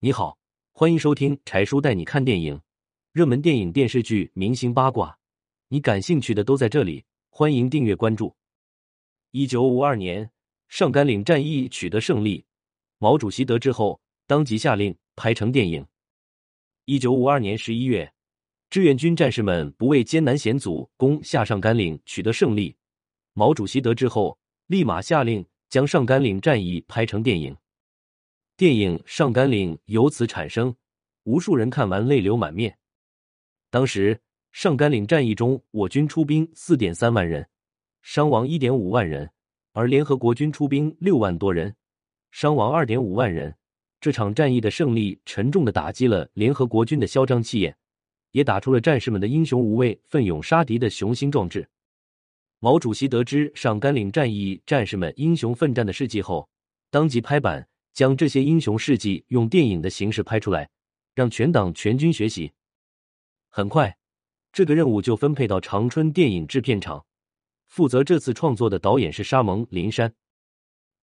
你好，欢迎收听柴叔带你看电影，热门电影、电视剧、明星八卦，你感兴趣的都在这里。欢迎订阅关注。一九五二年，上甘岭战役取得胜利，毛主席得知后，当即下令拍成电影。一九五二年十一月，志愿军战士们不畏艰难险阻，攻下上甘岭，取得胜利。毛主席得知后，立马下令将上甘岭战役拍成电影。电影《上甘岭》由此产生，无数人看完泪流满面。当时上甘岭战役中，我军出兵四点三万人，伤亡一点五万人，而联合国军出兵六万多人，伤亡二点五万人。这场战役的胜利，沉重的打击了联合国军的嚣张气焰，也打出了战士们的英雄无畏、奋勇杀敌的雄心壮志。毛主席得知上甘岭战役战士们英雄奋战的事迹后，当即拍板。将这些英雄事迹用电影的形式拍出来，让全党全军学习。很快，这个任务就分配到长春电影制片厂。负责这次创作的导演是沙蒙林山。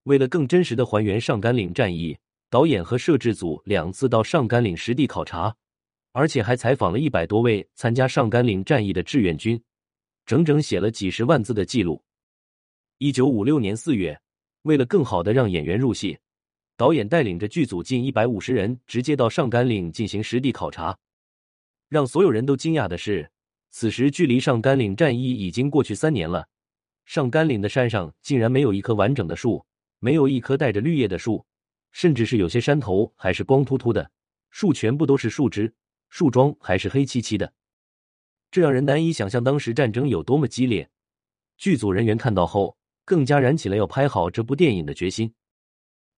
为了更真实的还原上甘岭战役，导演和摄制组两次到上甘岭实地考察，而且还采访了一百多位参加上甘岭战役的志愿军，整整写了几十万字的记录。一九五六年四月，为了更好的让演员入戏。导演带领着剧组近一百五十人，直接到上甘岭进行实地考察。让所有人都惊讶的是，此时距离上甘岭战役已经过去三年了，上甘岭的山上竟然没有一棵完整的树，没有一棵带着绿叶的树，甚至是有些山头还是光秃秃的，树全部都是树枝，树桩还是黑漆漆的，这让人难以想象当时战争有多么激烈。剧组人员看到后，更加燃起了要拍好这部电影的决心。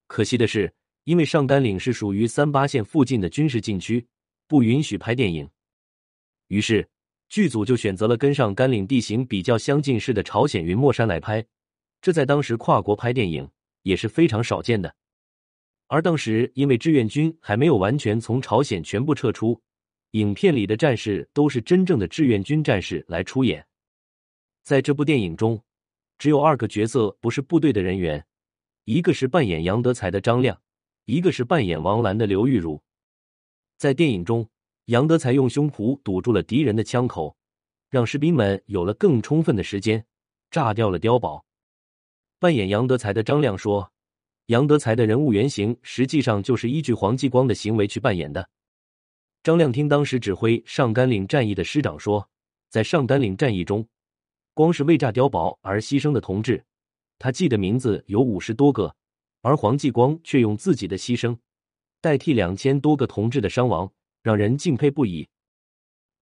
可惜的是，因为上甘岭是属于三八线附近的军事禁区，不允许拍电影。于是，剧组就选择了跟上甘岭地形比较相近似的朝鲜云墨山来拍。这在当时跨国拍电影也是非常少见的。而当时，因为志愿军还没有完全从朝鲜全部撤出，影片里的战士都是真正的志愿军战士来出演。在这部电影中，只有二个角色不是部队的人员。一个是扮演杨德才的张亮，一个是扮演王兰的刘玉茹。在电影中，杨德才用胸脯堵住了敌人的枪口，让士兵们有了更充分的时间炸掉了碉堡。扮演杨德才的张亮说：“杨德才的人物原型实际上就是依据黄继光的行为去扮演的。”张亮听当时指挥上甘岭战役的师长说，在上甘岭战役中，光是为炸碉堡而牺牲的同志。他记的名字有五十多个，而黄继光却用自己的牺牲代替两千多个同志的伤亡，让人敬佩不已。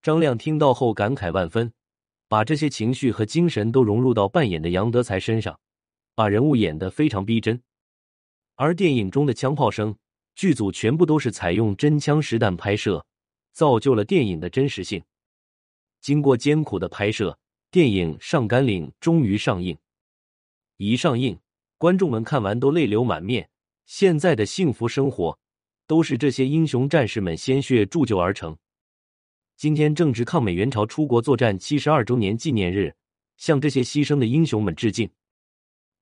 张亮听到后感慨万分，把这些情绪和精神都融入到扮演的杨德才身上，把人物演得非常逼真。而电影中的枪炮声，剧组全部都是采用真枪实弹拍摄，造就了电影的真实性。经过艰苦的拍摄，电影《上甘岭》终于上映。一上映，观众们看完都泪流满面。现在的幸福生活，都是这些英雄战士们鲜血铸就而成。今天正值抗美援朝出国作战七十二周年纪念日，向这些牺牲的英雄们致敬。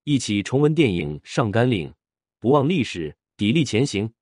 一起重温电影《上甘岭》，不忘历史，砥砺前行。